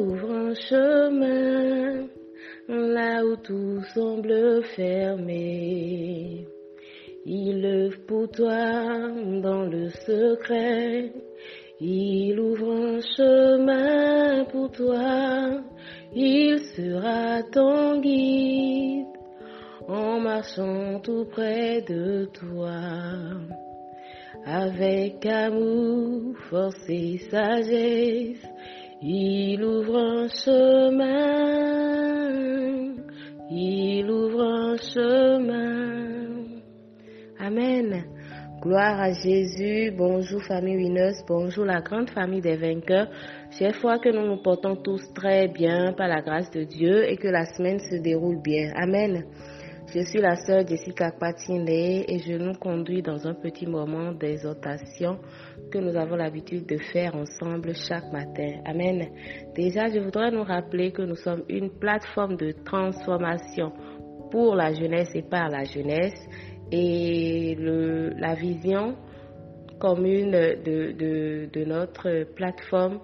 ouvre un chemin là où tout semble fermé. Il œuvre pour toi dans le secret. Il ouvre un chemin pour toi. Il sera ton guide en marchant tout près de toi. Avec amour, force et sagesse, il ouvre un chemin. Il ouvre un chemin. Amen. Gloire à Jésus. Bonjour famille Wineuse. Bonjour la grande famille des vainqueurs. Chaque fois que nous nous portons tous très bien par la grâce de Dieu et que la semaine se déroule bien. Amen. Je suis la sœur Jessica Patine et je nous conduis dans un petit moment d'exhortation que nous avons l'habitude de faire ensemble chaque matin. Amen. Déjà, je voudrais nous rappeler que nous sommes une plateforme de transformation pour la jeunesse et par la jeunesse et la vision commune de notre plateforme,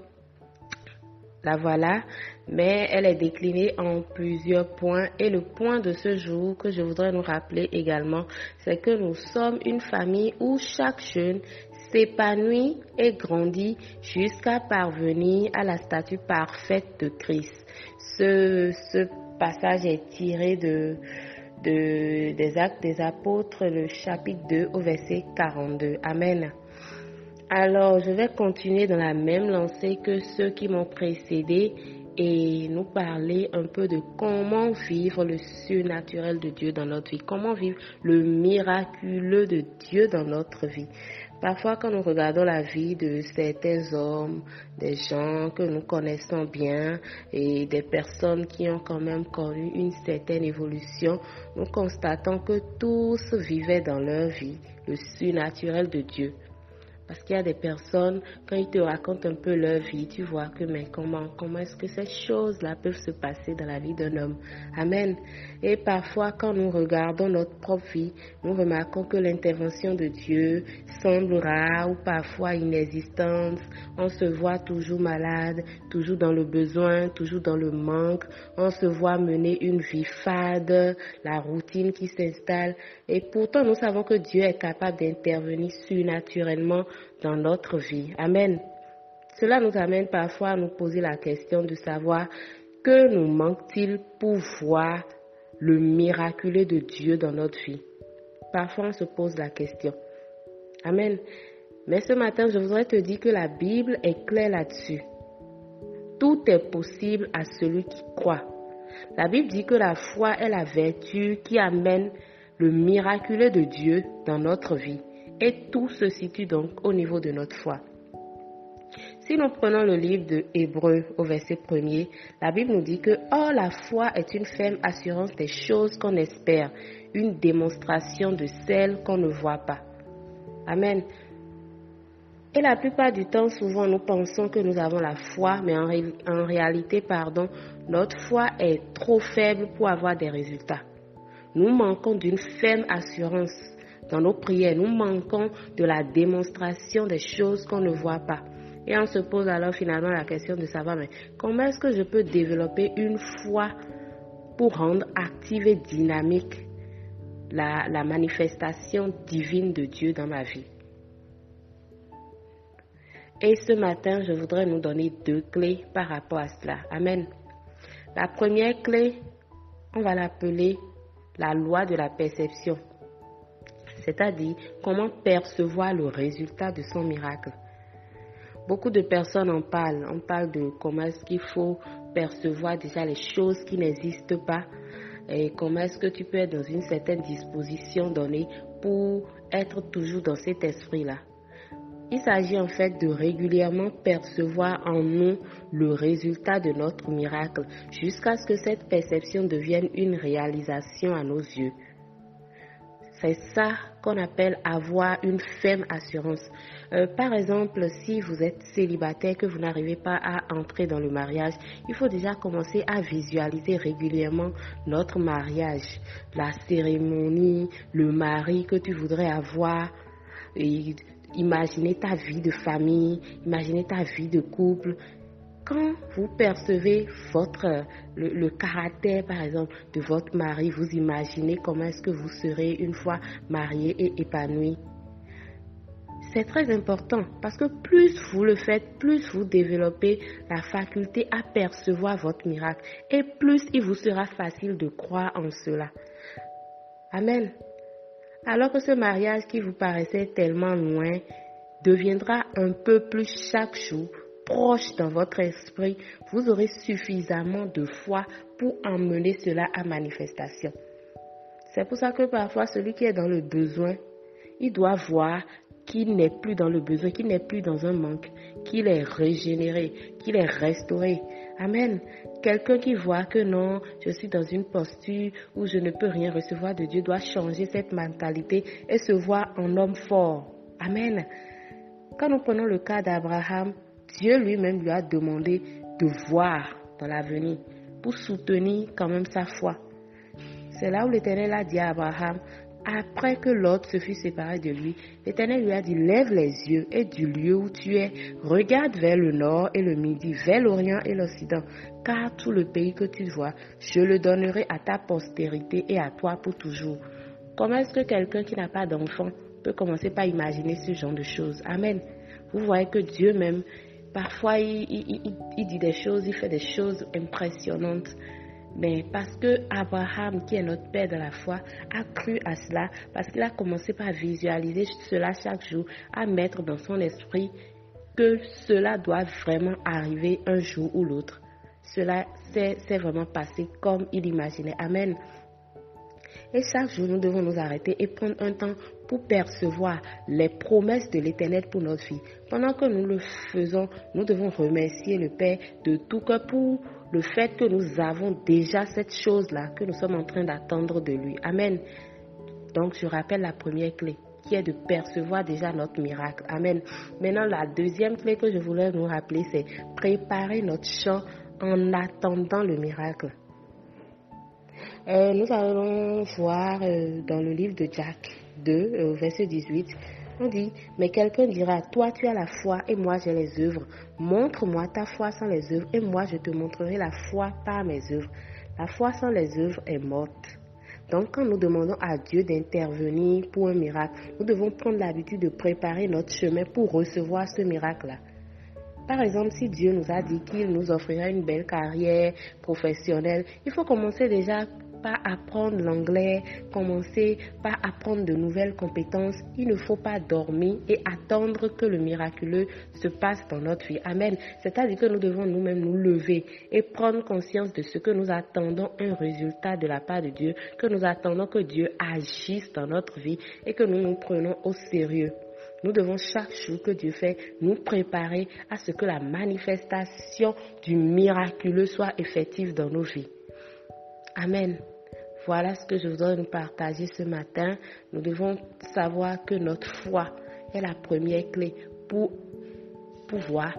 la voilà, mais elle est déclinée en plusieurs points. Et le point de ce jour que je voudrais nous rappeler également, c'est que nous sommes une famille où chaque jeune s'épanouit et grandit jusqu'à parvenir à la statue parfaite de Christ. Ce, passage est tiré de, des Actes des Apôtres, le chapitre 2 au verset 42. Amen. Alors, je vais continuer dans la même lancée que ceux qui m'ont précédé et nous parler un peu de comment vivre le surnaturel de Dieu dans notre vie, comment vivre le miraculeux de Dieu dans notre vie. Parfois, quand nous regardons la vie de certains hommes, des gens que nous connaissons bien et des personnes qui ont quand même connu une certaine évolution, nous constatons que tous vivaient dans leur vie le surnaturel de Dieu. Parce qu'il y a des personnes, quand ils te racontent un peu leur vie, tu vois que, mais comment, comment est-ce que ces choses-là peuvent se passer dans la vie d'un homme? Amen. Et parfois, quand nous regardons notre propre vie, nous remarquons que l'intervention de Dieu semble rare ou parfois inexistante. On se voit toujours malade, toujours dans le besoin, toujours dans le manque. On se voit mener une vie fade, la routine qui s'installe. Et pourtant, nous savons que Dieu est capable d'intervenir surnaturellement dans notre vie. Amen. Cela nous amène parfois à nous poser la question de savoir que nous manque-t-il pour voir le miraculeux de Dieu dans notre vie? Parfois on se pose la question. Amen. Mais ce matin, je voudrais te dire que la Bible est claire là-dessus. Tout est possible à celui qui croit. La Bible dit que la foi est la vertu qui amène le miraculeux de Dieu dans notre vie. Et tout se situe donc au niveau de notre foi. Si nous prenons le livre de Hébreu au verset 1er, la Bible nous dit que oh, la foi est une ferme assurance des choses qu'on espère, une démonstration de celles qu'on ne voit pas. Amen. Et la plupart du temps, souvent, nous pensons que nous avons la foi, mais en, en réalité, pardon, notre foi est trop faible pour avoir des résultats. Nous manquons d'une ferme assurance dans nos prières. Nous manquons de la démonstration des choses qu'on ne voit pas. Et on se pose alors finalement la question de savoir, mais comment est-ce que je peux développer une foi pour rendre active et dynamique la, la manifestation divine de Dieu dans ma vie? Et ce matin, je voudrais nous donner deux clés par rapport à cela. Amen. La première clé, on va l'appeler la loi de la perception, c'est-à-dire comment percevoir le résultat de son miracle. Beaucoup de personnes en parlent. On parle de comment est-ce qu'il faut percevoir déjà les choses qui n'existent pas et comment est-ce que tu peux être dans une certaine disposition donnée pour être toujours dans cet esprit-là. Il s'agit en fait de régulièrement percevoir en nous le résultat de notre miracle jusqu'à ce que cette perception devienne une réalisation à nos yeux. C'est ça qu'on appelle avoir une ferme assurance. Euh, par exemple, si vous êtes célibataire, que vous n'arrivez pas à entrer dans le mariage, il faut déjà commencer à visualiser régulièrement notre mariage, la cérémonie, le mari que tu voudrais avoir. Imaginer ta vie de famille, imaginer ta vie de couple. quand vous percevez votre le, le, caractère, par exemple, de votre mari, vous imaginez comment est-ce que vous serez une fois marié et épanoui. C'est très important parce que plus vous le faites, plus vous développez la faculté à percevoir votre miracle et plus il vous sera facile de croire en cela. Amen. Alors que ce mariage qui vous paraissait tellement loin deviendra un peu plus chaque jour proche dans votre esprit, vous aurez suffisamment de foi pour emmener cela à manifestation. C'est pour ça que parfois celui qui est dans le besoin, il doit voir qu'il n'est plus dans le besoin, qu'il n'est plus dans un manque, qu'il est régénéré, qu'il est restauré. Amen. Quelqu'un qui voit que non, je suis dans une posture où je ne peux rien recevoir de Dieu doit changer cette mentalité et se voir en homme fort. Amen. Quand nous prenons le cas d'Abraham, Dieu lui-même lui a demandé de voir dans l'avenir pour soutenir quand même sa foi. C'est là où l'Éternel a dit à Abraham, après que l'autre se fut séparé de lui, l'Éternel lui a dit, lève les yeux et du lieu où tu es, regarde vers le nord et le midi, vers l'orient et l'occident, car tout le pays que tu vois, je le donnerai à ta postérité et à toi pour toujours. Comment est-ce que quelqu'un qui n'a pas d'enfant peut commencer par imaginer ce genre de choses? Amen. Vous voyez que Dieu même, Parfois, il, dit des choses, il fait des choses impressionnantes. Mais parce que Abraham, qui est notre père de la foi, a cru à cela, parce qu'il a commencé par visualiser cela chaque jour, à mettre dans son esprit que cela doit vraiment arriver un jour ou l'autre. Cela s'est vraiment passé comme il imaginait. Amen. Et chaque jour, nous devons nous arrêter et prendre un temps pour percevoir les promesses de l'Éternel pour notre vie. Pendant que nous le faisons, nous devons remercier le Père de tout cœur pour le fait que nous avons déjà cette chose-là que nous sommes en train d'attendre de lui. Amen. Donc, je rappelle la première clé qui est de percevoir déjà notre miracle. Amen. Maintenant, la deuxième clé que je voulais nous rappeler, c'est préparer notre champ en attendant le miracle. Euh, nous allons voir euh, dans le livre de Jack 2, euh, verset 18, on dit, mais quelqu'un dira, toi tu as la foi et moi j'ai les œuvres. Montre-moi ta foi sans les œuvres et moi je te montrerai la foi par mes œuvres. La foi sans les œuvres est morte. Donc quand nous demandons à Dieu d'intervenir pour un miracle, nous devons prendre l'habitude de préparer notre chemin pour recevoir ce miracle-là. Par exemple, si Dieu nous a dit qu'il nous offrira une belle carrière professionnelle, il faut commencer déjà par apprendre l'anglais, commencer par apprendre de nouvelles compétences. Il ne faut pas dormir et attendre que le miraculeux se passe dans notre vie. Amen. C'est-à-dire que nous devons nous-mêmes nous lever et prendre conscience de ce que nous attendons un résultat de la part de Dieu, que nous attendons que Dieu agisse dans notre vie et que nous nous prenons au sérieux. Nous devons chaque jour que Dieu fait nous préparer à ce que la manifestation du miraculeux soit effective dans nos vies. Amen. Voilà ce que je voudrais nous partager ce matin. Nous devons savoir que notre foi est la première clé pour pouvoir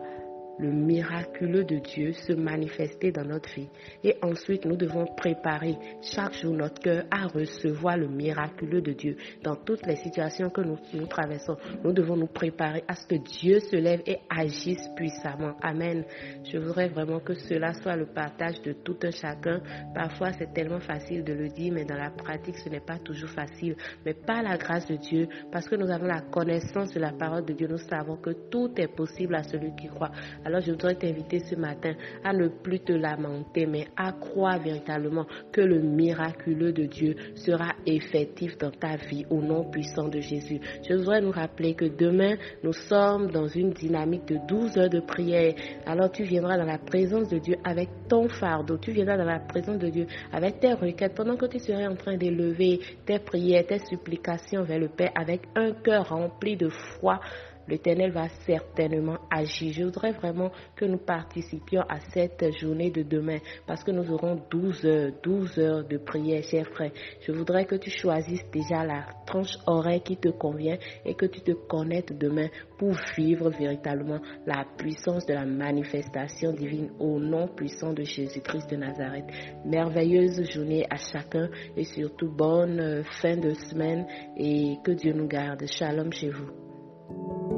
le miraculeux de Dieu se manifester dans notre vie. Et ensuite, nous devons préparer chaque jour notre cœur à recevoir le miraculeux de Dieu. Dans toutes les situations que nous, traversons, nous devons nous préparer à ce que Dieu se lève et agisse puissamment. Amen. Je voudrais vraiment que cela soit le partage de tout un chacun. Parfois, c'est tellement facile de le dire, mais dans la pratique, ce n'est pas toujours facile. Mais par la grâce de Dieu, parce que nous avons la connaissance de la parole de Dieu, nous savons que tout est possible à celui qui croit. Alors je voudrais t'inviter ce matin à ne plus te lamenter, mais à croire véritablement que le miraculeux de Dieu sera effectif dans ta vie au nom puissant de Jésus. Je voudrais nous rappeler que demain, nous sommes dans une dynamique de 12 heures de prière. Alors tu viendras dans la présence de Dieu avec ton fardeau. Tu viendras dans la présence de Dieu avec tes requêtes pendant que tu serais en train d'élever tes prières, tes supplications vers le Père avec un cœur rempli de foi l'Éternel va certainement agir. Je voudrais vraiment que nous participions à cette journée de demain parce que nous aurons 12 heures, 12 heures de prière, chers frères. Je voudrais que tu choisisses déjà la tranche horaire qui te convient et que tu te connectes demain pour vivre véritablement la puissance de la manifestation divine au nom puissant de Jésus-Christ de Nazareth. Merveilleuse journée à chacun et surtout bonne fin de semaine et que Dieu nous garde. Shalom chez vous.